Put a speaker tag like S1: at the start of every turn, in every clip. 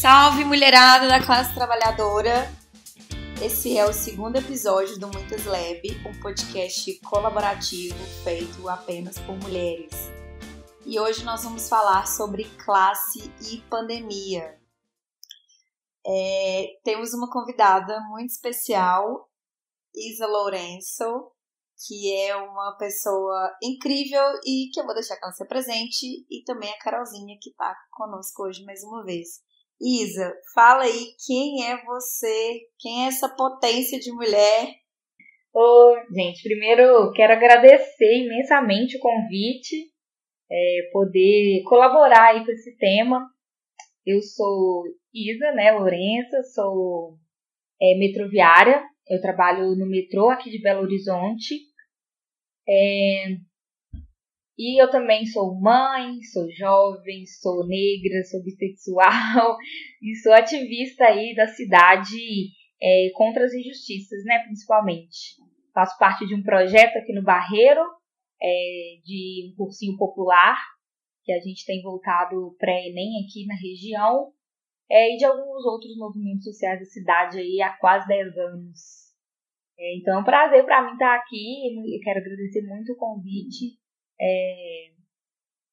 S1: Salve mulherada da classe trabalhadora! Esse é o segundo episódio do Muitas Lab, um podcast colaborativo feito apenas por mulheres. E hoje nós vamos falar sobre classe e pandemia. É, temos uma convidada muito especial, Isa Lourenço, que é uma pessoa incrível e que eu vou deixar que ela se apresente, e também a Carolzinha, que está conosco hoje mais uma vez. Isa, fala aí quem é você, quem é essa potência de mulher.
S2: Ô, gente, primeiro quero agradecer imensamente o convite, é, poder colaborar aí com esse tema. Eu sou Isa, né, Lourença, sou é, metroviária, eu trabalho no metrô aqui de Belo Horizonte. É, e eu também sou mãe, sou jovem, sou negra, sou bissexual e sou ativista aí da cidade é, contra as injustiças, né, principalmente. Faço parte de um projeto aqui no Barreiro, é, de um cursinho popular, que a gente tem voltado pré-ENEM aqui na região, é, e de alguns outros movimentos sociais da cidade aí há quase 10 anos. É, então é um prazer para mim estar aqui, e quero agradecer muito o convite é,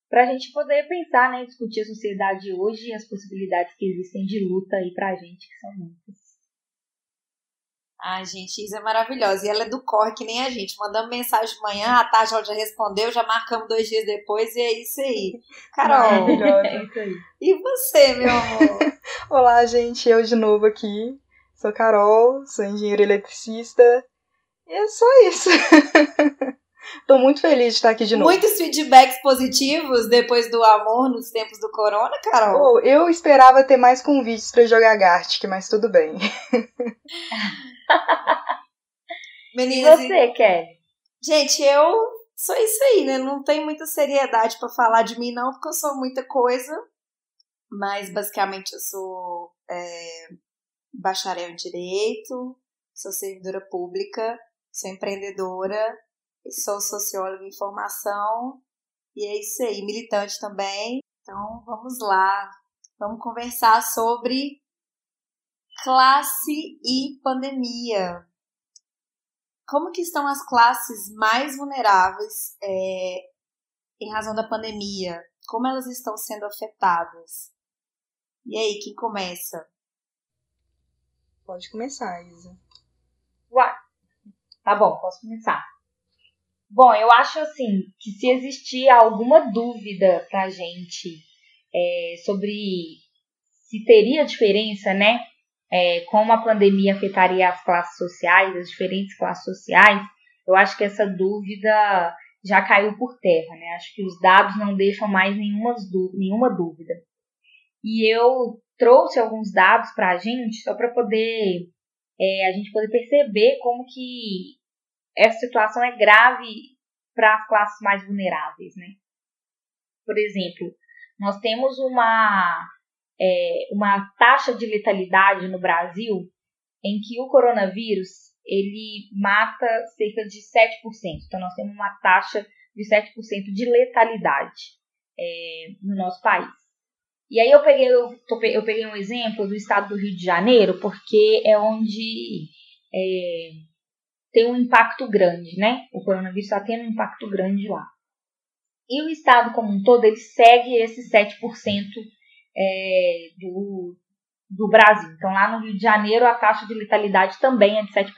S2: para a gente poder pensar, né, discutir a sociedade hoje e as possibilidades que existem de luta aí para a gente, que são muitas.
S1: Ai, gente, Isa é maravilhosa. E ela é do corre que nem a gente. Mandamos mensagem de manhã, a tarde ela já respondeu, já marcamos dois dias depois e é isso aí. Carol,
S2: é isso aí.
S1: e você, meu amor?
S3: Olá, gente, eu de novo aqui. Sou Carol, sou engenheira eletricista. E é só isso. Tô muito feliz de estar aqui de novo.
S1: Muitos feedbacks positivos depois do amor nos tempos do corona, Carol?
S3: Oh, eu esperava ter mais convites para jogar Gartic, mas tudo bem.
S2: Meninas, e você, Kelly?
S1: Gente, eu sou isso aí, né? Não tem muita seriedade para falar de mim, não, porque eu sou muita coisa. Mas basicamente eu sou é, bacharel em direito, sou servidora pública, sou empreendedora sou socióloga em formação e é isso aí, militante também. Então vamos lá, vamos conversar sobre classe e pandemia. Como que estão as classes mais vulneráveis é, em razão da pandemia? Como elas estão sendo afetadas? E aí, quem começa?
S3: Pode começar, Isa.
S2: Uai, tá bom, posso começar. Bom, eu acho assim que se existir alguma dúvida pra gente é, sobre se teria diferença, né? É, como a pandemia afetaria as classes sociais, as diferentes classes sociais, eu acho que essa dúvida já caiu por terra, né? Acho que os dados não deixam mais nenhuma, dúvida. E eu trouxe alguns dados para a gente só para poder é, a gente poder perceber como que essa situação é grave para as classes mais vulneráveis, né? Por exemplo, nós temos uma, é, uma taxa de letalidade no Brasil em que o coronavírus ele mata cerca de 7%. Então, nós temos uma taxa de 7% de letalidade é, no nosso país. E aí eu peguei, eu, eu, peguei um exemplo do estado do Rio de Janeiro, porque é onde é, tem um impacto grande, né? O coronavírus está tendo um impacto grande lá. E o Estado como um todo, ele segue esse 7% é, do, do Brasil. Então, lá no Rio de Janeiro, a taxa de letalidade também é de 7%.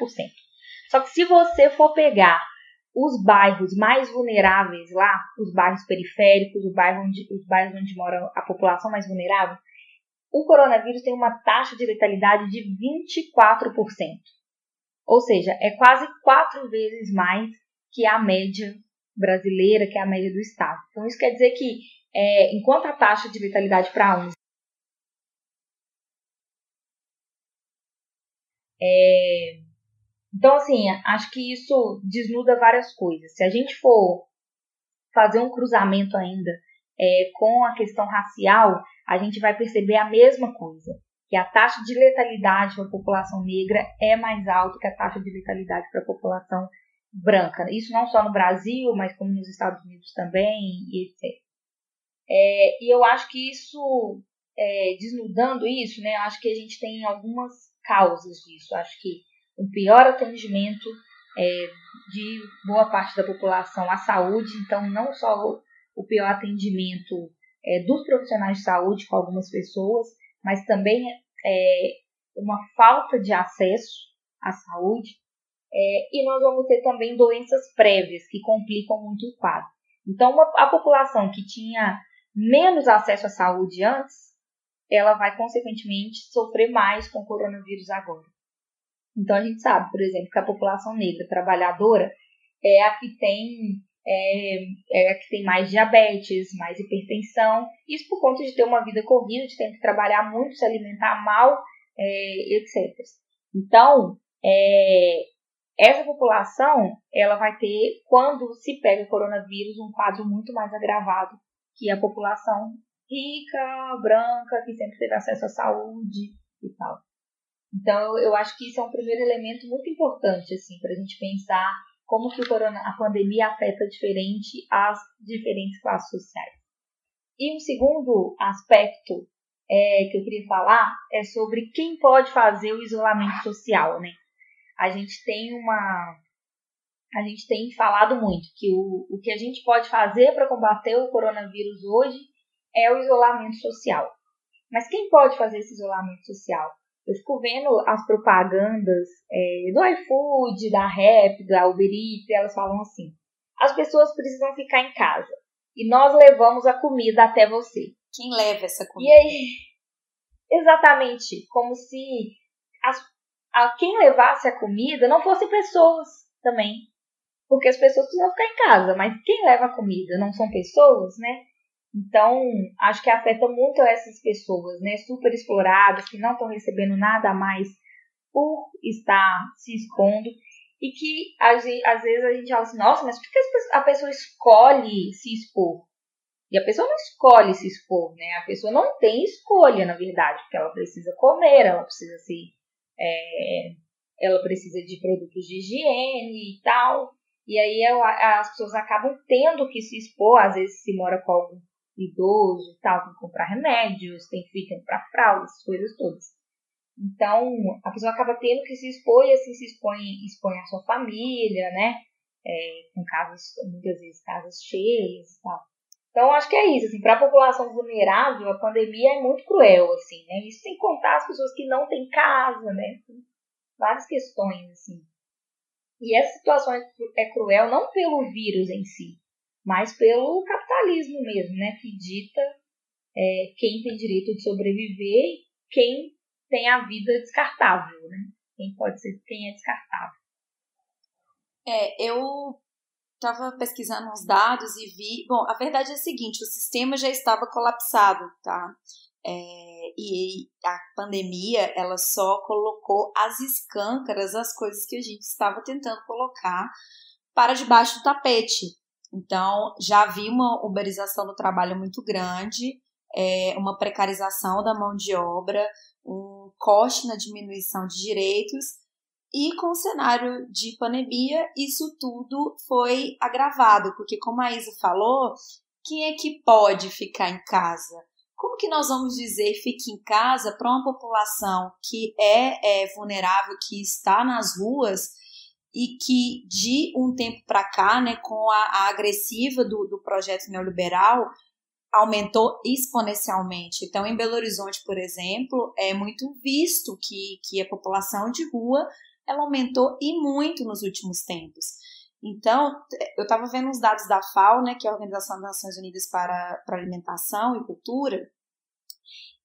S2: Só que se você for pegar os bairros mais vulneráveis lá, os bairros periféricos, os bairros onde, os bairros onde mora a população mais vulnerável, o coronavírus tem uma taxa de letalidade de 24%. Ou seja, é quase quatro vezes mais que a média brasileira, que é a média do Estado. Então, isso quer dizer que, é, enquanto a taxa de letalidade para uns é, então, assim, acho que isso desnuda várias coisas. Se a gente for fazer um cruzamento ainda é, com a questão racial, a gente vai perceber a mesma coisa que a taxa de letalidade para a população negra é mais alta que a taxa de letalidade para a população branca. Isso não só no Brasil, mas como nos Estados Unidos também, etc. É, e eu acho que isso é, desnudando isso, né, acho que a gente tem algumas causas disso. Acho que um pior atendimento é, de boa parte da população à saúde, então não só o, o pior atendimento é, dos profissionais de saúde com algumas pessoas, mas também é, uma falta de acesso à saúde. É, e nós vamos ter também doenças prévias que complicam muito o quadro. Então, uma, a população que tinha menos acesso à saúde antes, ela vai consequentemente sofrer mais com o coronavírus agora. Então a gente sabe, por exemplo, que a população negra trabalhadora é a que tem é, é, que tem mais diabetes, mais hipertensão, isso por conta de ter uma vida corrida, de ter que trabalhar muito, se alimentar mal, é, etc. Então, é, essa população, ela vai ter, quando se pega o coronavírus, um quadro muito mais agravado que a população rica, branca, que sempre teve acesso à saúde e tal. Então, eu acho que isso é um primeiro elemento muito importante, assim, para a gente pensar como que o corona, a pandemia afeta diferente as diferentes classes sociais. E um segundo aspecto é, que eu queria falar é sobre quem pode fazer o isolamento social, né? A gente tem uma a gente tem falado muito que o, o que a gente pode fazer para combater o coronavírus hoje é o isolamento social. Mas quem pode fazer esse isolamento social? Eu fico vendo as propagandas é, do iFood, da Rap, da Uber Eats, elas falam assim: as pessoas precisam ficar em casa e nós levamos a comida até você.
S1: Quem leva essa comida?
S2: E aí, exatamente, como se as, a, quem levasse a comida não fossem pessoas também. Porque as pessoas precisam ficar em casa, mas quem leva a comida não são pessoas, né? Então, acho que afeta muito essas pessoas, né, super exploradas, que não estão recebendo nada a mais por estar se expondo e que às vezes a gente fala assim, nossa, mas por que a pessoa escolhe se expor? E a pessoa não escolhe se expor, né? A pessoa não tem escolha, na verdade, porque ela precisa comer, ela precisa se. É, ela precisa de produtos de higiene e tal. E aí as pessoas acabam tendo que se expor, às vezes se mora com algum idoso e tal, tem que comprar remédios, tem que ficar para fralda, essas coisas todas. Então, a pessoa acaba tendo que se expor e assim se expõe, expõe a sua família, né? É, com casas, muitas vezes casas cheias e tal. Então, acho que é isso, assim, para a população vulnerável, a pandemia é muito cruel, assim, né? Isso sem contar as pessoas que não têm casa, né? Várias questões, assim. E essa situação é cruel não pelo vírus em si, mas pelo capitalismo mesmo, né? Que dita é, quem tem direito de sobreviver e quem tem a vida descartável, né? Quem pode ser, quem é descartável.
S1: É, eu estava pesquisando uns dados e vi. Bom, a verdade é a seguinte: o sistema já estava colapsado, tá? É, e a pandemia ela só colocou as escâncaras as coisas que a gente estava tentando colocar para debaixo do tapete. Então, já vi uma uberização do trabalho muito grande, é, uma precarização da mão de obra, um corte na diminuição de direitos, e com o cenário de pandemia, isso tudo foi agravado, porque, como a Isa falou, quem é que pode ficar em casa? Como que nós vamos dizer fique em casa para uma população que é, é vulnerável, que está nas ruas e que de um tempo para cá, né, com a, a agressiva do, do projeto neoliberal, aumentou exponencialmente. Então, em Belo Horizonte, por exemplo, é muito visto que, que a população de rua ela aumentou e muito nos últimos tempos. Então, eu estava vendo os dados da FAO, né, que é a Organização das Nações Unidas para, para Alimentação e Cultura,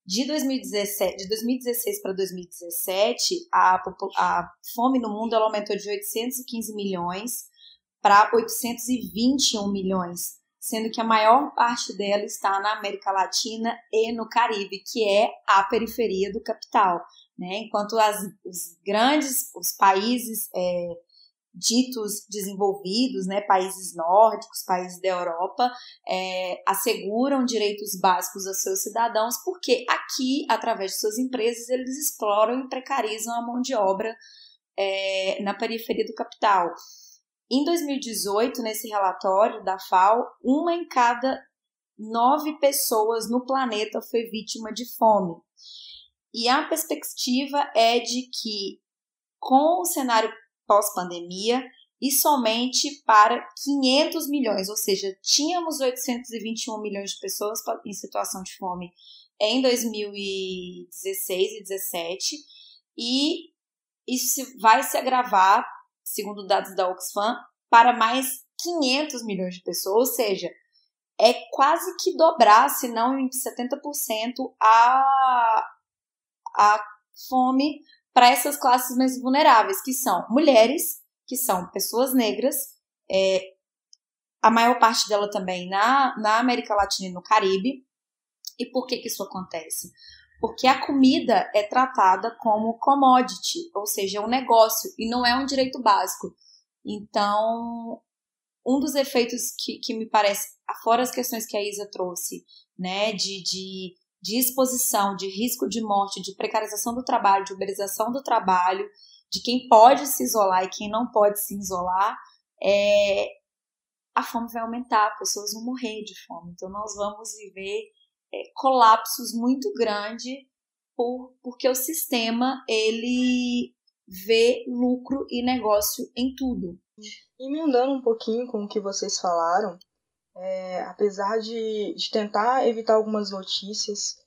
S1: de 2017, de 2016 para 2017, a, a fome no mundo aumentou de 815 milhões para 821 milhões, sendo que a maior parte dela está na América Latina e no Caribe, que é a periferia do capital. Né? Enquanto as, os grandes os países é, ditos desenvolvidos, né, países nórdicos, países da Europa, é, asseguram direitos básicos aos seus cidadãos, porque aqui, através de suas empresas, eles exploram e precarizam a mão de obra é, na periferia do capital. Em 2018, nesse relatório da FAO, uma em cada nove pessoas no planeta foi vítima de fome. E a perspectiva é de que, com o cenário pós-pandemia, e somente para 500 milhões, ou seja, tínhamos 821 milhões de pessoas em situação de fome em 2016 e 2017, e isso vai se agravar, segundo dados da Oxfam, para mais 500 milhões de pessoas, ou seja, é quase que dobrar, se não em 70%, a, a fome para essas classes mais vulneráveis, que são mulheres, que são pessoas negras, é, a maior parte dela também na, na América Latina e no Caribe. E por que, que isso acontece? Porque a comida é tratada como commodity, ou seja, um negócio, e não é um direito básico. Então, um dos efeitos que, que me parece, fora as questões que a Isa trouxe, né, de, de, de exposição, de risco de morte, de precarização do trabalho, de uberização do trabalho, de quem pode se isolar e quem não pode se isolar, é, a fome vai aumentar, pessoas vão morrer de fome. Então, nós vamos viver é, colapsos muito grandes por, porque o sistema ele vê lucro e negócio em tudo.
S3: Emendando um pouquinho com o que vocês falaram, é, apesar de, de tentar evitar algumas notícias,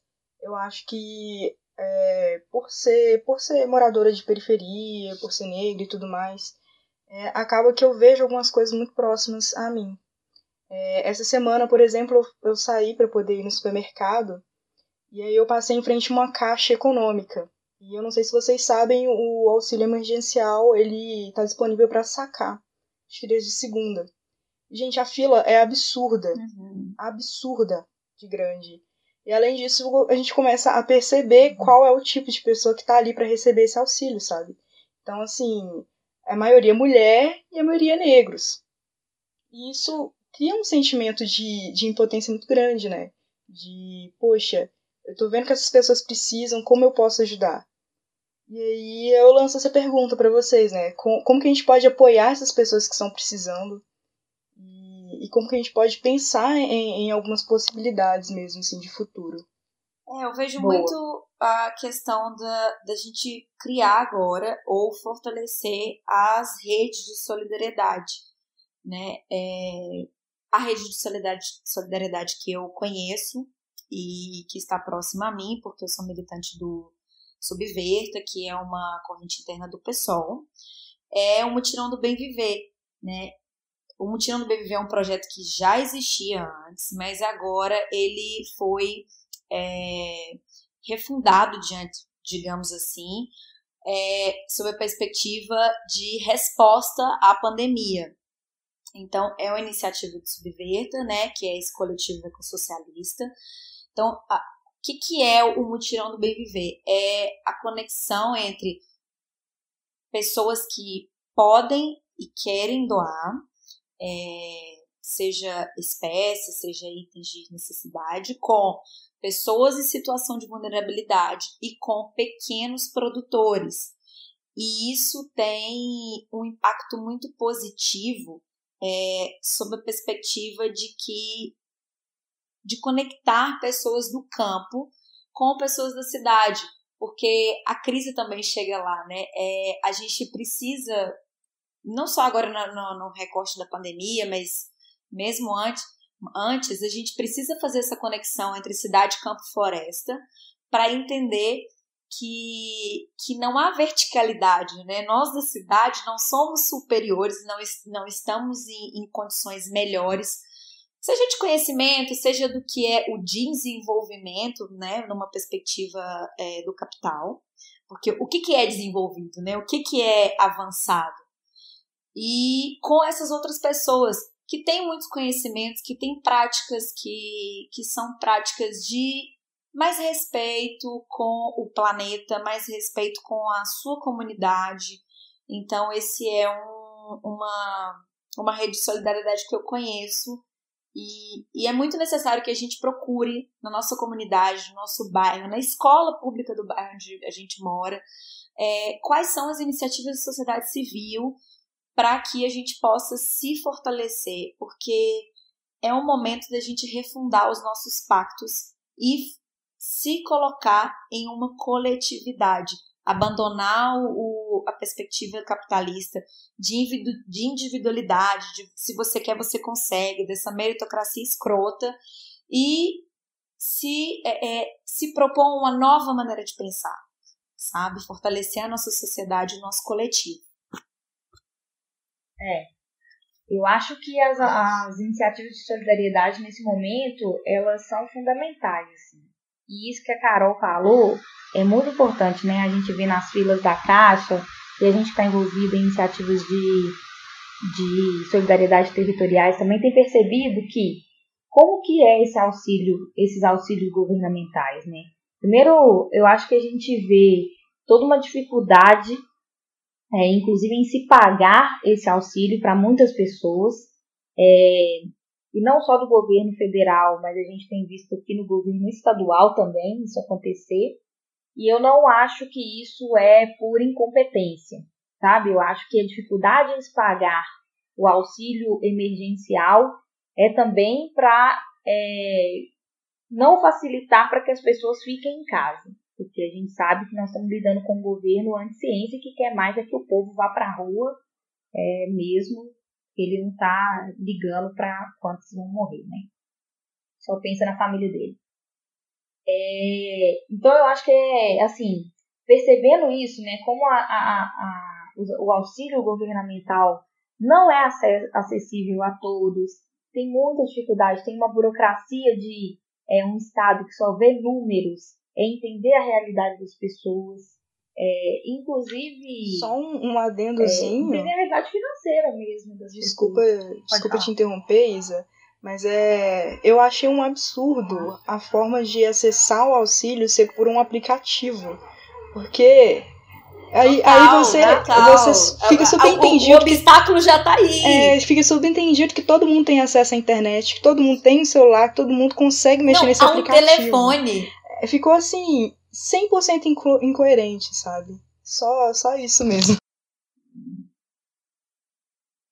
S3: eu acho que é, por, ser, por ser moradora de periferia, por ser negra e tudo mais, é, acaba que eu vejo algumas coisas muito próximas a mim. É, essa semana, por exemplo, eu, eu saí para poder ir no supermercado e aí eu passei em frente a uma caixa econômica. E eu não sei se vocês sabem, o auxílio emergencial ele está disponível para sacar, acho que desde segunda. Gente, a fila é absurda, uhum. absurda de grande. E além disso, a gente começa a perceber qual é o tipo de pessoa que está ali para receber esse auxílio, sabe? Então, assim, a maioria é mulher e a maioria é negros. E isso cria um sentimento de, de impotência muito grande, né? De, poxa, eu tô vendo que essas pessoas precisam, como eu posso ajudar? E aí eu lanço essa pergunta para vocês, né? Como, como que a gente pode apoiar essas pessoas que estão precisando? E como que a gente pode pensar em, em algumas possibilidades mesmo, assim, de futuro.
S1: É, eu vejo Boa. muito a questão da, da gente criar agora ou fortalecer as redes de solidariedade, né? É, a rede de solidariedade, solidariedade que eu conheço e que está próxima a mim, porque eu sou militante do Subverta, que é uma corrente interna do PSOL, é o Mutirão do Bem Viver, né? O Mutirão do BBV é um projeto que já existia antes, mas agora ele foi é, refundado diante, digamos assim, é, sob a perspectiva de resposta à pandemia. Então, é uma iniciativa do Subverta, né, que é esse coletivo ecossocialista. Então, o que, que é o Mutirão do BBV? É a conexão entre pessoas que podem e querem doar, é, seja espécie, seja itens de necessidade, com pessoas em situação de vulnerabilidade e com pequenos produtores. E isso tem um impacto muito positivo é, sob a perspectiva de que de conectar pessoas do campo com pessoas da cidade, porque a crise também chega lá, né? É, a gente precisa não só agora no, no, no recorte da pandemia, mas mesmo antes, antes, a gente precisa fazer essa conexão entre cidade, campo e floresta para entender que, que não há verticalidade, né? Nós da cidade não somos superiores, não, não estamos em, em condições melhores, seja de conhecimento, seja do que é o desenvolvimento, né? Numa perspectiva é, do capital. Porque o que, que é desenvolvido, né? O que, que é avançado? E com essas outras pessoas que têm muitos conhecimentos, que têm práticas que, que são práticas de mais respeito com o planeta, mais respeito com a sua comunidade. Então, esse é um, uma, uma rede de solidariedade que eu conheço e, e, é muito necessário que a gente procure na nossa comunidade, no nosso bairro, na escola pública do bairro onde a gente mora, é, quais são as iniciativas da sociedade civil para que a gente possa se fortalecer, porque é um momento da gente refundar os nossos pactos e se colocar em uma coletividade, abandonar o, a perspectiva capitalista de, de individualidade, de se você quer, você consegue, dessa meritocracia escrota, e se, é, é, se propor uma nova maneira de pensar, sabe? Fortalecer a nossa sociedade, o nosso coletivo.
S2: É. Eu acho que as, as iniciativas de solidariedade nesse momento, elas são fundamentais. Assim. E isso que a Carol falou é muito importante, né? A gente vê nas filas da Caixa e a gente está envolvido em iniciativas de, de solidariedade territoriais também tem percebido que como que é esse auxílio, esses auxílios governamentais, né? Primeiro, eu acho que a gente vê toda uma dificuldade, é, inclusive em se pagar esse auxílio para muitas pessoas, é, e não só do governo federal, mas a gente tem visto aqui no governo estadual também isso acontecer. E eu não acho que isso é por incompetência, sabe? Eu acho que a dificuldade em se pagar o auxílio emergencial é também para é, não facilitar para que as pessoas fiquem em casa. Porque a gente sabe que nós estamos lidando com um governo anti-ciência que quer mais é que o povo vá para a rua é, mesmo. Ele não está ligando para quantos vão morrer, né? Só pensa na família dele. É, então eu acho que é assim, percebendo isso, né, como a, a, a, o auxílio governamental não é acessível a todos, tem muita dificuldade, tem uma burocracia de é, um Estado que só vê números, é entender a realidade das pessoas, é, inclusive.
S3: Só um, um adendozinho.
S2: É, entender a realidade financeira mesmo das
S3: desculpa,
S2: pessoas.
S3: Desculpa te interromper, Isa, mas é, eu achei um absurdo a forma de acessar o auxílio ser por um aplicativo. Porque Aí, aí você, você fica subentendido.
S1: O, o obstáculo que, já tá aí.
S3: É, fica subentendido que todo mundo tem acesso à internet, que todo mundo tem um celular, que todo mundo consegue mexer Não, nesse há aplicativo.
S1: um telefone.
S3: Ficou assim, 100% inco incoerente, sabe? Só, só isso mesmo.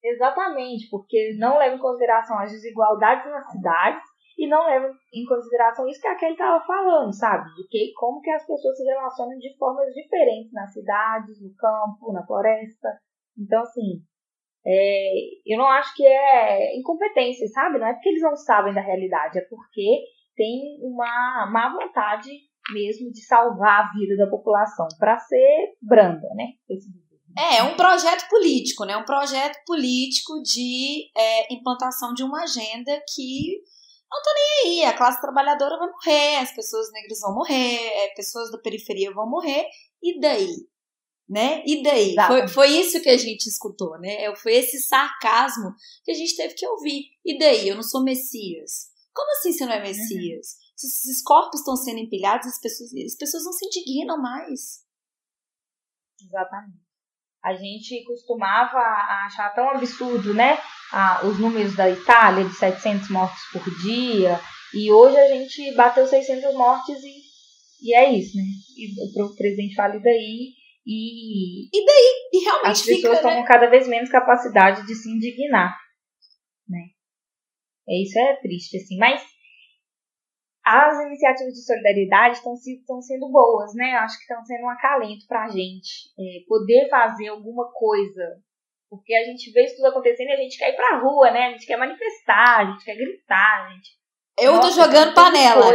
S2: Exatamente, porque não leva em consideração as desigualdades nas cidades e não leva em consideração isso que a Kelly estava falando, sabe? De que como que as pessoas se relacionam de formas diferentes nas cidades, no campo, na floresta. Então, assim, é, eu não acho que é incompetência, sabe? Não é porque eles não sabem da realidade, é porque tem uma má vontade mesmo de salvar a vida da população para ser branda, né?
S1: É, é um projeto político, né? Um projeto político de é, implantação de uma agenda que não tá nem aí. A classe trabalhadora vai morrer, as pessoas negras vão morrer, é, pessoas da periferia vão morrer, e daí? Né? E daí? Foi, foi isso que a gente escutou, né? É, foi esse sarcasmo que a gente teve que ouvir. E daí? Eu não sou Messias. Como assim você não é Messias? Uhum. Se esses corpos estão sendo empilhados, as pessoas, as pessoas não se indignam mais.
S2: Exatamente. A gente costumava achar tão absurdo, né? ah, os números da Itália de 700 mortes por dia, e hoje a gente bateu 600 mortes e, e é isso, né? E o presidente fala e daí, e,
S1: e daí, e realmente
S2: as pessoas
S1: estão
S2: né? com cada vez menos capacidade de se indignar, isso é triste, assim, mas as iniciativas de solidariedade estão, sendo boas, né? Acho que estão sendo um acalento para a gente é, poder fazer alguma coisa porque a gente vê isso tudo acontecendo e a gente quer ir pra rua, né? A gente quer manifestar, a gente quer gritar, a gente.
S1: Eu Nossa, tô jogando panela.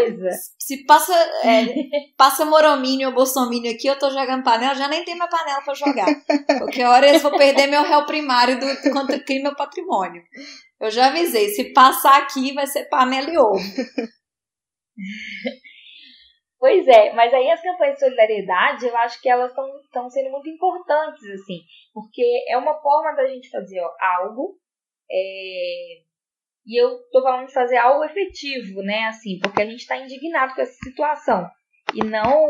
S1: Se passa, é, passa Moromínio ou Bolsomínio aqui, eu tô jogando panela, já nem tem minha panela pra jogar. Porque a hora eu vou perder meu réu primário do contra crime ao patrimônio. Eu já avisei, se passar aqui vai ser panela e ovo.
S2: Pois é, mas aí as campanhas de solidariedade, eu acho que elas estão sendo muito importantes, assim, porque é uma forma da gente fazer ó, algo, é, e eu tô falando de fazer algo efetivo, né, assim, porque a gente está indignado com essa situação, e não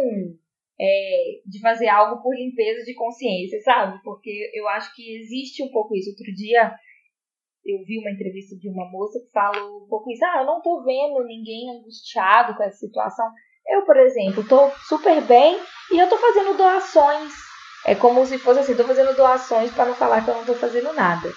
S2: é, de fazer algo por limpeza de consciência, sabe? Porque eu acho que existe um pouco isso. Outro dia eu vi uma entrevista de uma moça que falou um pouco isso, ah, eu não tô vendo ninguém angustiado com essa situação. Eu, por exemplo, estou super bem e eu estou fazendo doações. É como se fosse assim, estou fazendo doações para não falar que eu não estou fazendo nada.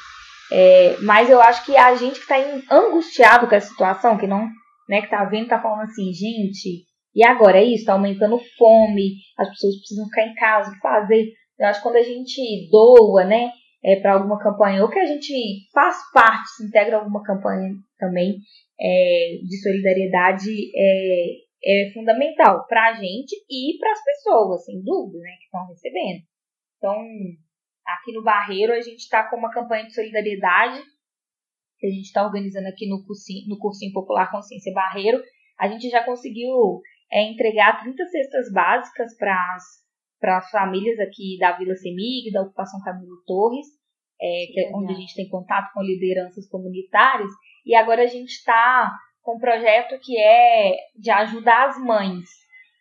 S2: É, mas eu acho que a gente que está angustiado com essa situação, que não, né, que tá vendo, tá falando assim, gente, e agora é isso, tá aumentando fome, as pessoas precisam ficar em casa, o que fazer? Eu acho que quando a gente doa, né, é, para alguma campanha, ou que a gente faz parte, se integra a alguma campanha também é, de solidariedade, é, é fundamental para a gente e para as pessoas, sem dúvida, né, que estão recebendo. Então, aqui no Barreiro, a gente está com uma campanha de solidariedade que a gente está organizando aqui no cursinho, no cursinho Popular Consciência Barreiro. A gente já conseguiu é, entregar 30 cestas básicas para as famílias aqui da Vila Semig, da Ocupação Camilo Torres, é, que é onde a gente tem contato com lideranças comunitárias, e agora a gente está com um projeto que é de ajudar as mães.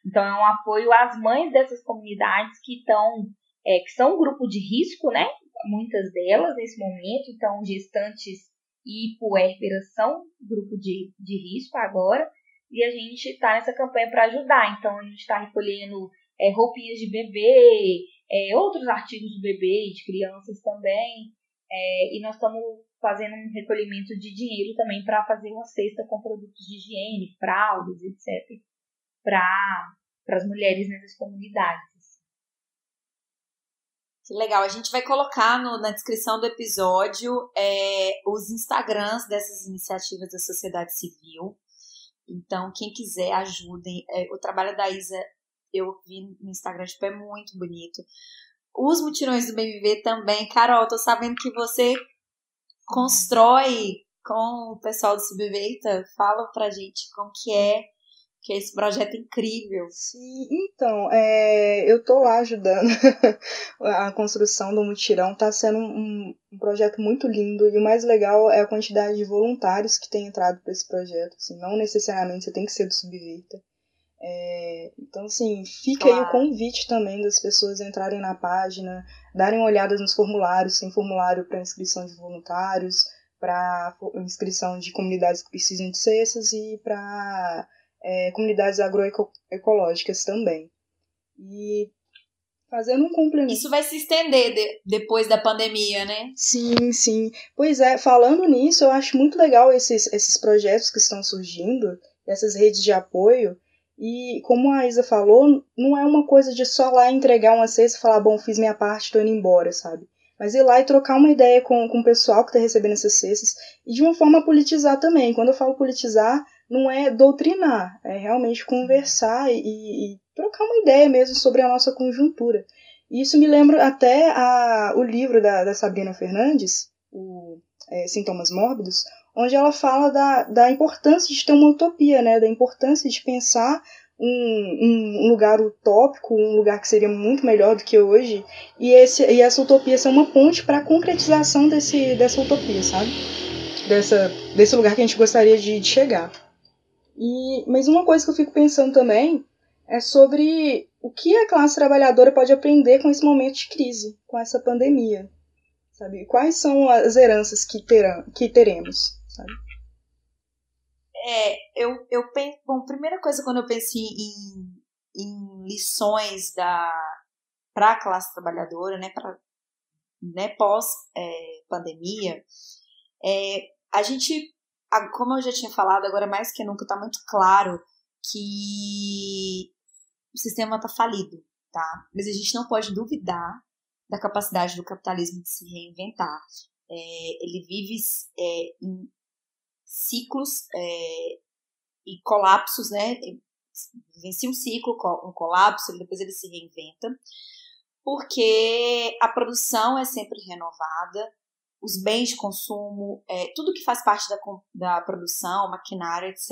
S2: Então é um apoio às mães dessas comunidades que estão, é, que são um grupo de risco, né? Muitas delas nesse momento, então gestantes e puérperas são grupo de, de risco agora, e a gente está nessa campanha para ajudar. Então a gente está recolhendo é, roupinhas de bebê, é, outros artigos de bebê e de crianças também. É, e nós estamos fazendo um recolhimento de dinheiro também para fazer uma cesta com produtos de higiene, fraldas, etc., para as mulheres nessas comunidades.
S1: Legal. A gente vai colocar no, na descrição do episódio é, os Instagrams dessas iniciativas da sociedade civil. Então, quem quiser, ajudem. É, o trabalho da Isa eu vi no Instagram, tipo, é muito bonito. Os mutirões do Viver também. Carol, tô sabendo que você constrói com o pessoal do Subveita. Fala pra gente como que é que é esse projeto incrível.
S3: Sim, então, é, eu tô lá ajudando a construção do mutirão, tá sendo um, um, projeto muito lindo e o mais legal é a quantidade de voluntários que tem entrado para esse projeto, assim, não necessariamente você tem que ser do Subverta. É, então, assim, fica claro. aí o convite também das pessoas entrarem na página, darem olhadas nos formulários, tem formulário para inscrição de voluntários, para inscrição de comunidades que precisam de cestas e para é, comunidades agroecológicas também. E fazendo um complemento.
S1: Isso vai se estender de, depois da pandemia, né?
S3: Sim, sim. Pois é, falando nisso, eu acho muito legal esses, esses projetos que estão surgindo, essas redes de apoio, e como a Isa falou, não é uma coisa de só lá entregar uma cesta e falar, bom, fiz minha parte, tô indo embora, sabe? Mas ir lá e trocar uma ideia com, com o pessoal que está recebendo essas cestas e de uma forma politizar também. Quando eu falo politizar, não é doutrinar, é realmente conversar e, e trocar uma ideia mesmo sobre a nossa conjuntura. Isso me lembra até a, o livro da, da Sabrina Fernandes, o é, Sintomas Mórbidos, onde ela fala da, da importância de ter uma utopia, né? da importância de pensar um, um, lugar utópico, um lugar que seria muito melhor do que hoje, e, esse, e essa utopia ser uma ponte para a concretização desse, dessa utopia, sabe? Dessa, desse lugar que a gente gostaria de, de chegar. E, mas uma coisa que eu fico pensando também é sobre o que a classe trabalhadora pode aprender com esse momento de crise, com essa pandemia. Sabe? Quais são as heranças que, terão, que teremos? sabe?
S1: É, eu, eu penso. Bom, primeira coisa, quando eu penso em, em lições da para a classe trabalhadora, né, para né, pós-pandemia, é, é, a gente, como eu já tinha falado, agora mais que nunca está muito claro que o sistema está falido, tá? Mas a gente não pode duvidar da capacidade do capitalismo de se reinventar. É, ele vive é, em ciclos é, e colapsos, né? Vence um ciclo, um colapso, depois ele se reinventa, porque a produção é sempre renovada, os bens de consumo, é, tudo que faz parte da, da produção, maquinário, etc.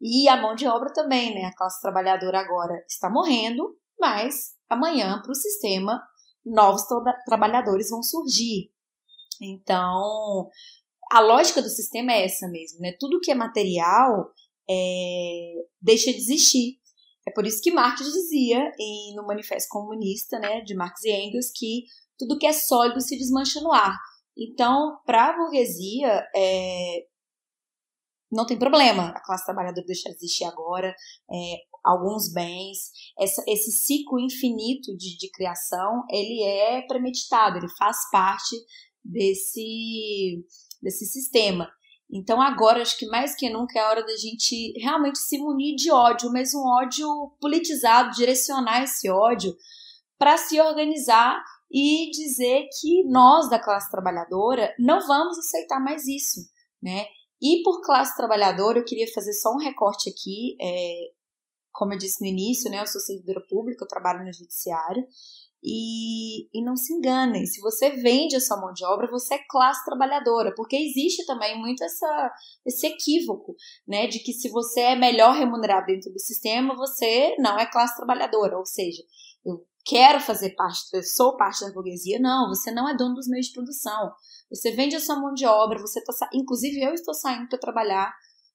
S1: E a mão de obra também, né? A classe trabalhadora agora está morrendo, mas amanhã, para o sistema, novos trabalhadores vão surgir. Então, a lógica do sistema é essa mesmo, né? Tudo que é material é, deixa de existir. É por isso que Marx dizia em, no Manifesto Comunista, né, de Marx e Engels, que tudo que é sólido se desmancha no ar. Então, para a burguesia, é, não tem problema a classe trabalhadora deixar de existir agora, é, alguns bens, essa, esse ciclo infinito de, de criação, ele é premeditado, ele faz parte desse, desse sistema. Então agora acho que mais que nunca é a hora da gente realmente se munir de ódio, mas um ódio politizado, direcionar esse ódio para se organizar e dizer que nós da classe trabalhadora não vamos aceitar mais isso, né? E por classe trabalhadora, eu queria fazer só um recorte aqui. É, como eu disse no início, né, eu sou servidora pública, eu trabalho no judiciário. E, e não se enganem, se você vende a sua mão de obra, você é classe trabalhadora, porque existe também muito essa, esse equívoco, né, de que se você é melhor remunerado dentro do sistema, você não é classe trabalhadora, ou seja, eu quero fazer parte, eu sou parte da burguesia, não, você não é dono dos meios de produção, você vende a sua mão de obra, você tá, inclusive eu estou saindo para trabalhar,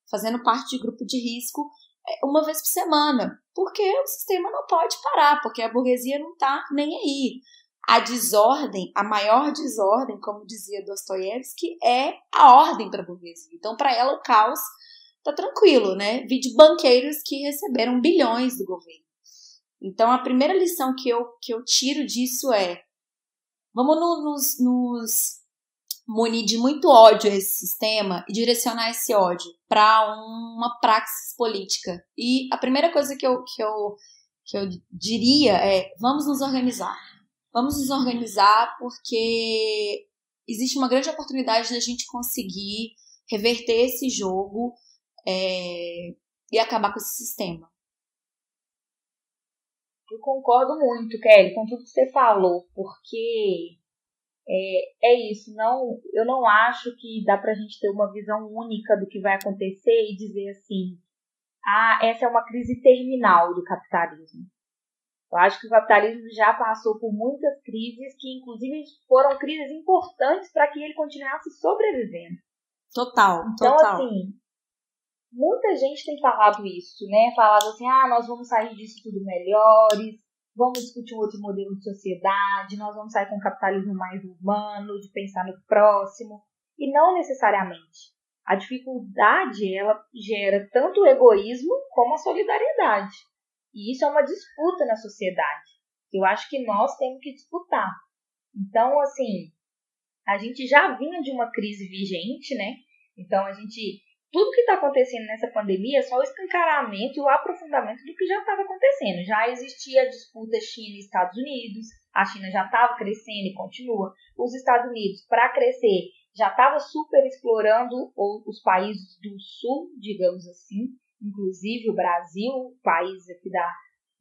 S1: fazendo parte de grupo de risco, é, uma vez por semana, porque o sistema não pode parar, porque a burguesia não está nem aí. A desordem, a maior desordem, como dizia Dostoiévski, é a ordem para a burguesia. Então, para ela, o caos tá tranquilo, né? Vi de banqueiros que receberam bilhões do governo. Então, a primeira lição que eu, que eu tiro disso é: vamos no, nos, nos munir de muito ódio a esse sistema e direcionar esse ódio para uma praxis política. E a primeira coisa que eu, que, eu, que eu diria é: vamos nos organizar. Vamos nos organizar porque existe uma grande oportunidade da gente conseguir reverter esse jogo é, e acabar com esse sistema.
S2: Eu concordo muito, Kelly, com tudo que você falou, porque é, é isso. Não, eu não acho que dá para a gente ter uma visão única do que vai acontecer e dizer assim: ah, essa é uma crise terminal do capitalismo. Eu acho que o capitalismo já passou por muitas crises que, inclusive, foram crises importantes para que ele continuasse sobrevivendo.
S1: Total,
S2: então,
S1: total.
S2: assim, muita gente tem falado isso, né? Falado assim, ah, nós vamos sair disso tudo melhores, vamos discutir um outro modelo de sociedade, nós vamos sair com um capitalismo mais humano, de pensar no próximo, e não necessariamente. A dificuldade, ela gera tanto o egoísmo como a solidariedade. E isso é uma disputa na sociedade. Eu acho que nós temos que disputar. Então, assim, a gente já vinha de uma crise vigente, né? Então, a gente tudo que está acontecendo nessa pandemia é só o escancaramento e o aprofundamento do que já estava acontecendo. Já existia a disputa China e Estados Unidos, a China já estava crescendo e continua. Os Estados Unidos, para crescer, já estava super explorando os países do sul, digamos assim, inclusive o Brasil, país aqui da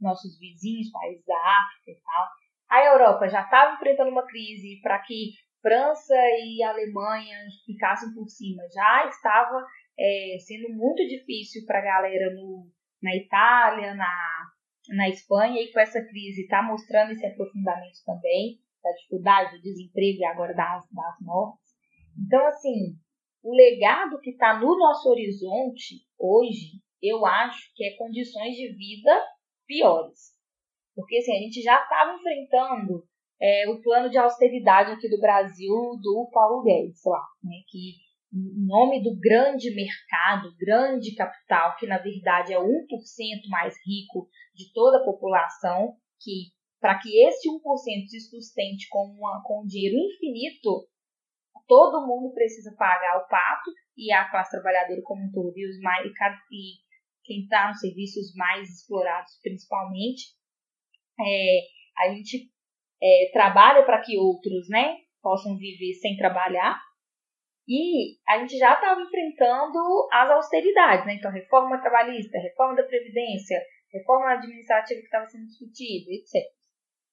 S2: nossos vizinhos, países da África e tal. A Europa já estava enfrentando uma crise para que França e Alemanha ficassem por cima. Já estava é, sendo muito difícil para a galera no, na Itália, na, na Espanha, e com essa crise está mostrando esse aprofundamento também, da dificuldade do desemprego e agora das, das mortes. Então, assim, o legado que está no nosso horizonte hoje, eu acho que é condições de vida piores. Porque assim, a gente já estava enfrentando é, o plano de austeridade aqui do Brasil do Paulo Guedes lá, né, que em nome do grande mercado, grande capital, que na verdade é 1% mais rico de toda a população, que para que esse 1% se sustente com, uma, com dinheiro infinito, todo mundo precisa pagar o pato e a classe trabalhadora como um todo, e, os mais, e quem está nos serviços mais explorados principalmente, é, a gente é, trabalha para que outros né, possam viver sem trabalhar, e a gente já estava enfrentando as austeridades, né? Então, reforma trabalhista, reforma da Previdência, reforma administrativa que estava sendo discutida, etc.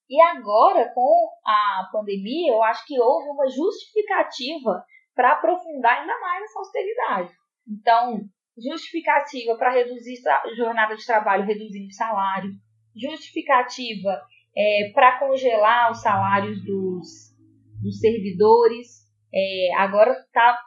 S2: E agora, com a pandemia, eu acho que houve uma justificativa para aprofundar ainda mais essa austeridade. Então, justificativa para reduzir a jornada de trabalho reduzindo o salário, justificativa é, para congelar os salários dos, dos servidores, é, agora está,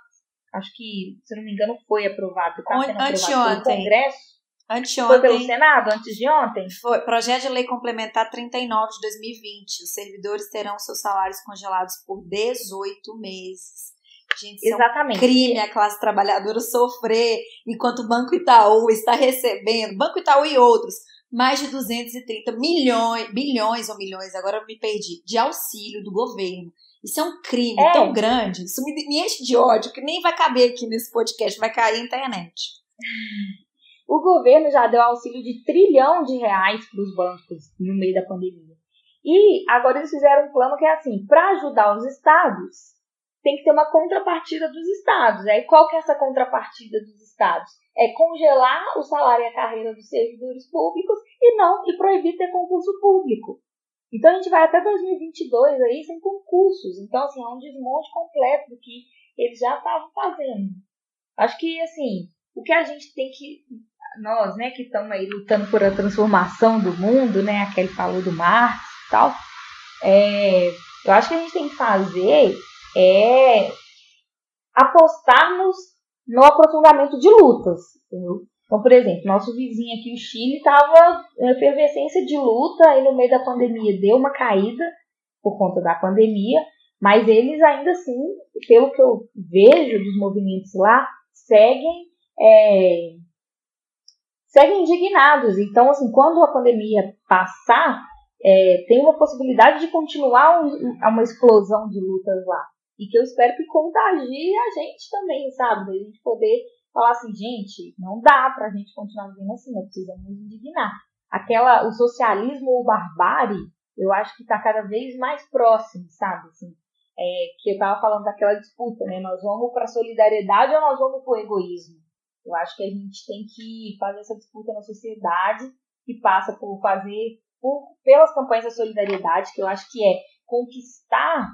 S2: acho que, se não me engano, foi aprovado. Está sendo aprovado pelo Congresso.
S1: Anteontem.
S2: Foi pelo Senado, antes de ontem?
S1: Foi. Projeto de Lei Complementar 39 de 2020. Os servidores terão seus salários congelados por 18 meses. Gente, Exatamente. é um crime a classe trabalhadora sofrer enquanto o Banco Itaú está recebendo, Banco Itaú e outros, mais de 230 milhões, bilhões ou milhões, agora eu me perdi, de auxílio do governo. Isso é um crime é. tão grande, isso me, me enche de ódio que nem vai caber aqui nesse podcast, vai cair na internet.
S2: O governo já deu auxílio de trilhão de reais para os bancos no meio da pandemia. E agora eles fizeram um plano que é assim, para ajudar os estados, tem que ter uma contrapartida dos estados. Aí qual que é essa contrapartida dos estados? É congelar o salário e a carreira dos servidores públicos e não e proibir ter concurso público. Então a gente vai até 2022 aí sem concursos. Então assim, é um desmonte completo do que eles já estavam fazendo. Acho que assim, o que a gente tem que nós, né, que estamos aí lutando por a transformação do mundo, né, aquele falou do Marx e tal, é, eu acho que a gente tem que fazer é apostarmos no aprofundamento de lutas. Entendeu? Então, por exemplo, nosso vizinho aqui, o Chile, estava em efervescência de luta e no meio da pandemia deu uma caída por conta da pandemia, mas eles ainda assim, pelo que eu vejo dos movimentos lá, seguem é, seguem indignados. Então, assim, quando a pandemia passar, é, tem uma possibilidade de continuar um, uma explosão de lutas lá e que eu espero que contagie a gente também, sabe? Da gente poder falar assim, gente, não dá pra gente continuar vivendo assim, nós precisamos nos indignar. Aquela, o socialismo ou barbárie, eu acho que está cada vez mais próximo, sabe? Assim, é, que eu tava falando daquela disputa, né? Nós vamos para solidariedade ou nós vamos para o egoísmo? Eu acho que a gente tem que fazer essa disputa na sociedade que passa por fazer por, pelas campanhas da solidariedade, que eu acho que é conquistar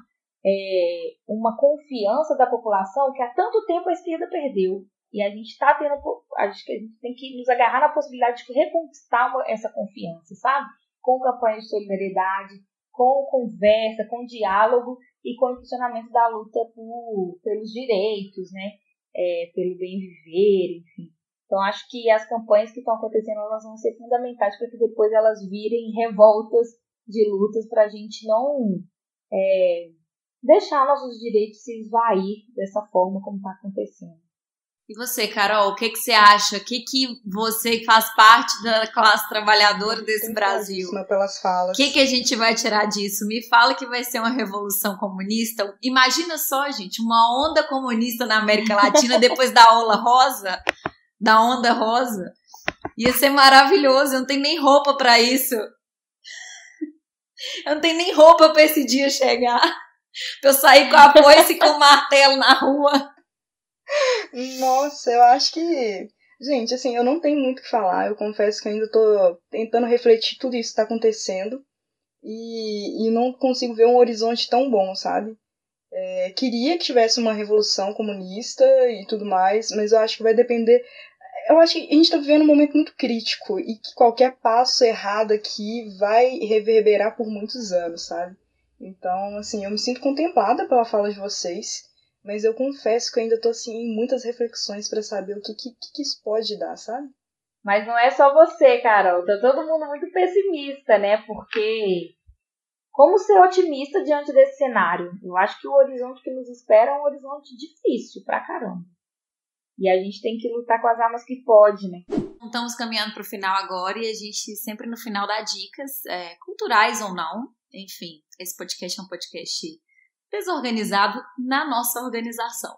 S2: é, uma confiança da população que há tanto tempo a esquerda perdeu. E a gente está tendo. Acho que a gente tem que nos agarrar na possibilidade de reconquistar essa confiança, sabe? Com campanhas de solidariedade, com conversa, com diálogo e com o funcionamento da luta por, pelos direitos, né? É, pelo bem viver, enfim. Então acho que as campanhas que estão acontecendo elas vão ser fundamentais para que depois elas virem revoltas de lutas para a gente não é, deixar nossos direitos se esvair dessa forma como está acontecendo.
S1: E você, Carol, o que, que você acha? O que, que você faz parte da classe trabalhadora desse Brasil?
S3: pelas falas.
S1: O que, que a gente vai tirar disso? Me fala que vai ser uma revolução comunista. Imagina só, gente, uma onda comunista na América Latina depois da onda rosa, da onda rosa. Ia ser maravilhoso. Eu não tenho nem roupa para isso. Eu não tenho nem roupa para esse dia chegar. Pra eu sair com a foice e com o martelo na rua.
S3: Nossa, eu acho que. Gente, assim, eu não tenho muito o que falar. Eu confesso que ainda tô tentando refletir tudo isso que tá acontecendo. E, e não consigo ver um horizonte tão bom, sabe? É, queria que tivesse uma revolução comunista e tudo mais, mas eu acho que vai depender. Eu acho que a gente está vivendo um momento muito crítico e que qualquer passo errado aqui vai reverberar por muitos anos, sabe? Então, assim, eu me sinto contemplada pela fala de vocês, mas eu confesso que eu ainda tô assim em muitas reflexões para saber o que, que, que isso pode dar, sabe?
S2: Mas não é só você, Carol. Tá todo mundo muito pessimista, né? Porque como ser otimista diante desse cenário? Eu acho que o horizonte que nos espera é um horizonte difícil pra caramba. E a gente tem que lutar com as armas que pode, né?
S1: Estamos caminhando para o final agora e a gente sempre no final dá dicas, é, culturais ou não, enfim, esse podcast é um podcast desorganizado na nossa organização.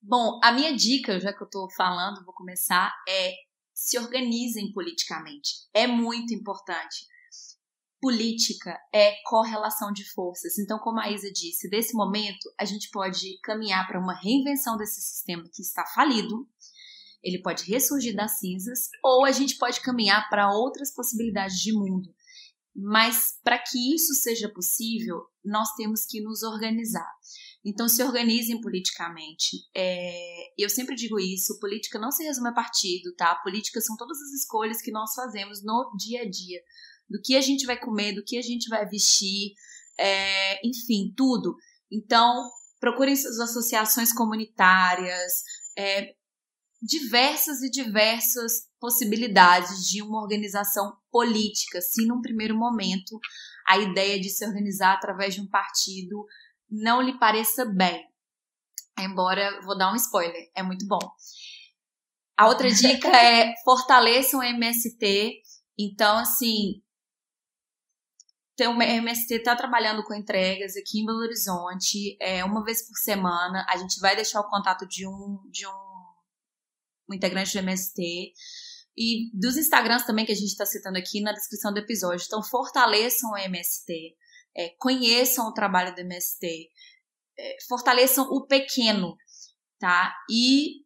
S1: Bom, a minha dica, já que eu tô falando, vou começar, é se organizem politicamente. É muito importante. Política é correlação de forças. Então, como a Isa disse, desse momento a gente pode caminhar para uma reinvenção desse sistema que está falido. Ele pode ressurgir das cinzas, ou a gente pode caminhar para outras possibilidades de mundo. Mas para que isso seja possível, nós temos que nos organizar. Então, se organizem politicamente. É, eu sempre digo isso: política não se resume a partido, tá? Política são todas as escolhas que nós fazemos no dia a dia. Do que a gente vai comer, do que a gente vai vestir, é, enfim, tudo. Então, procurem suas associações comunitárias, é, diversas e diversas possibilidades de uma organização política, se num primeiro momento a ideia de se organizar através de um partido não lhe pareça bem. Embora, vou dar um spoiler, é muito bom. A outra dica é fortaleçam o MST. Então, assim, tem uma MST está trabalhando com entregas aqui em Belo Horizonte, é, uma vez por semana. A gente vai deixar o contato de um, de um, um integrante do MST. E dos Instagrams também que a gente está citando aqui na descrição do episódio. Então, fortaleçam o MST, é, conheçam o trabalho do MST, é, fortaleçam o pequeno, tá? E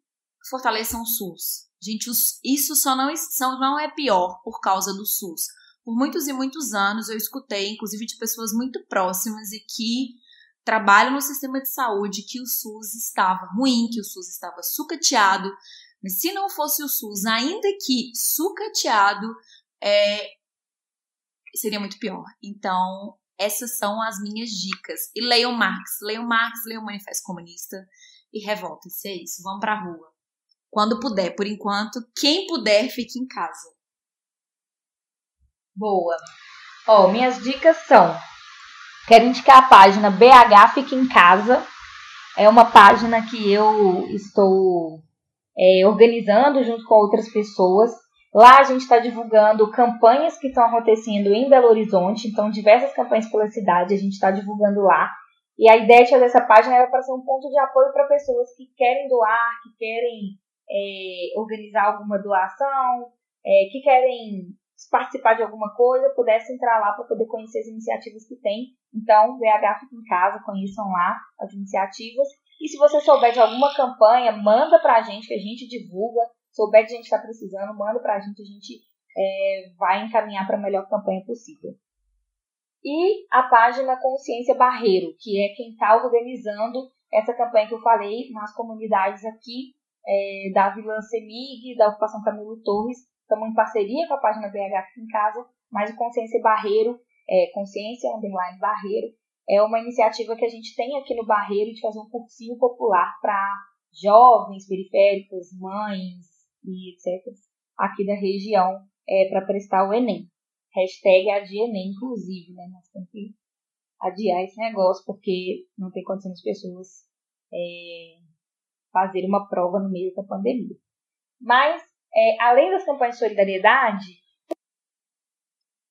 S1: fortaleçam o SUS. Gente, isso só não, não é pior por causa do SUS. Por muitos e muitos anos eu escutei, inclusive de pessoas muito próximas e que trabalham no sistema de saúde, que o SUS estava ruim, que o SUS estava sucateado, mas se não fosse o SUS, ainda que sucateado, é, seria muito pior. Então, essas são as minhas dicas. E leiam Marx, leiam Marx, leiam o Manifesto Comunista e revoltem-se. É isso, vamos pra rua. Quando puder, por enquanto, quem puder, fique em casa.
S2: Boa. Ó, minhas dicas são: quero indicar a página BH Fique em Casa. É uma página que eu estou é, organizando junto com outras pessoas. Lá a gente está divulgando campanhas que estão acontecendo em Belo Horizonte, então diversas campanhas pela cidade a gente está divulgando lá. E a ideia dessa página era para ser um ponto de apoio para pessoas que querem doar, que querem é, organizar alguma doação, é, que querem participar de alguma coisa, pudesse entrar lá para poder conhecer as iniciativas que tem. Então, VH fica em casa, conheçam lá as iniciativas. E se você souber de alguma campanha, manda pra gente, que a gente divulga. Souber de gente que está precisando, manda pra gente, a gente é, vai encaminhar para a melhor campanha possível. E a página Consciência Barreiro, que é quem está organizando essa campanha que eu falei nas comunidades aqui é, da Vila Semig, da Ocupação Camilo Torres. Estamos em parceria com a página BH aqui em casa, mas o Consciência Barreiro, é, Consciência Underline Barreiro, é uma iniciativa que a gente tem aqui no Barreiro de fazer um cursinho popular para jovens periféricos, mães e etc. aqui da região é, para prestar o Enem. Hashtag Enem, inclusive, né? Nós temos que adiar esse negócio porque não tem condição as pessoas é, fazer uma prova no meio da pandemia. Mas, é, além das campanhas de solidariedade,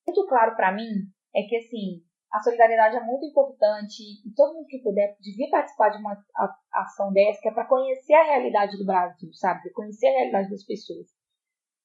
S2: muito claro para mim é que assim a solidariedade é muito importante e todo mundo que puder devia participar de uma ação dessa, que é para conhecer a realidade do Brasil, sabe? Conhecer a realidade das pessoas.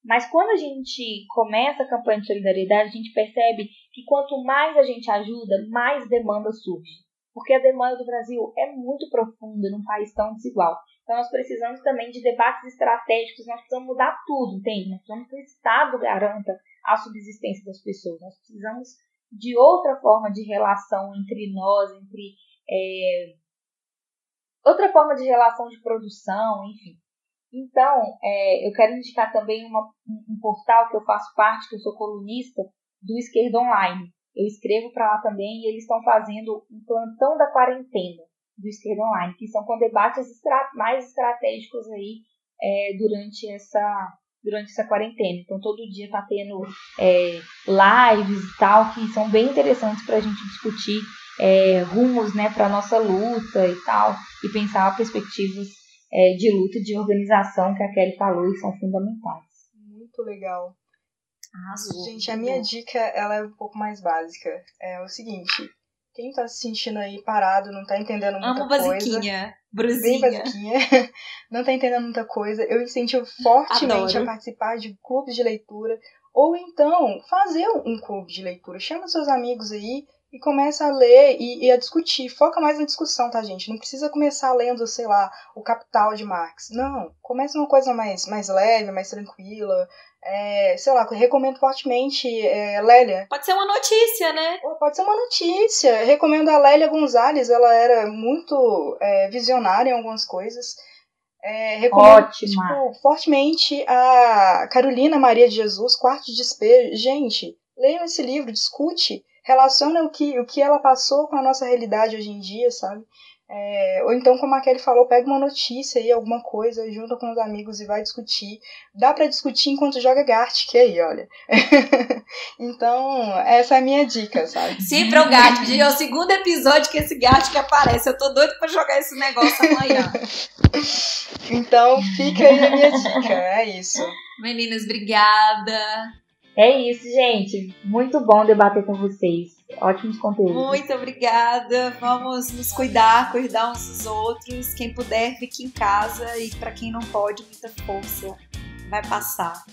S2: Mas quando a gente começa a campanha de solidariedade, a gente percebe que quanto mais a gente ajuda, mais demanda surge. Porque a demanda do Brasil é muito profunda num país tão desigual. Então nós precisamos também de debates estratégicos, nós precisamos mudar tudo, entende? Nós precisamos que o Estado garanta a subsistência das pessoas. Nós precisamos de outra forma de relação entre nós, entre é, outra forma de relação de produção, enfim. Então, é, eu quero indicar também uma, um, portal que eu faço parte, que eu sou colunista, do Esquerda Online. Eu escrevo para lá também e eles estão fazendo um plantão da quarentena do Esquerda Online, que são com debates estra mais estratégicos aí é, durante essa durante essa quarentena. Então, todo dia está tendo é, lives e tal, que são bem interessantes para a gente discutir é, rumos né, para a nossa luta e tal, e pensar perspectivas é, de luta e de organização que a Kelly falou e são fundamentais.
S3: Muito legal. Arrasou. Gente, a minha dica ela é um pouco mais básica. É o seguinte, quem tá se sentindo aí parado, não tá entendendo muita Amo coisa.
S1: basiquinha, brusinha. Bem basiquinha.
S3: não tá entendendo muita coisa. Eu incentivo fortemente Adoro. a participar de clubes de leitura. Ou então, fazer um clube de leitura. Chama seus amigos aí e começa a ler e, e, a discutir. Foca mais na discussão, tá, gente? Não precisa começar lendo, sei lá, o Capital de Marx. Não. Começa uma coisa mais, mais leve, mais tranquila. É, sei lá, recomendo fortemente é, Lélia.
S1: Pode ser uma notícia, né?
S3: Pode ser uma notícia. Recomendo a Lélia Gonzalez, ela era muito é, visionária em algumas coisas. É, recomendo tipo, fortemente a Carolina Maria de Jesus, Quarto de Despejo. Gente, leiam esse livro, discute relaciona o que, o que ela passou com a nossa realidade hoje em dia, sabe? É, ou então, como a Kelly falou, pega uma notícia aí, alguma coisa, junta com os amigos e vai discutir. Dá para discutir enquanto joga Gartic aí, olha. então, essa é a minha dica, sabe?
S1: Sim, para o Gartic. É o segundo episódio que esse Gartic aparece. Eu tô doido para jogar esse negócio amanhã.
S3: então, fica aí a minha dica. É isso.
S1: Meninas, obrigada.
S2: É isso, gente. Muito bom debater com vocês. Ótimos conteúdos.
S1: Muito obrigada. Vamos nos cuidar, cuidar uns dos outros. Quem puder, fique em casa. E para quem não pode, muita força. Vai passar.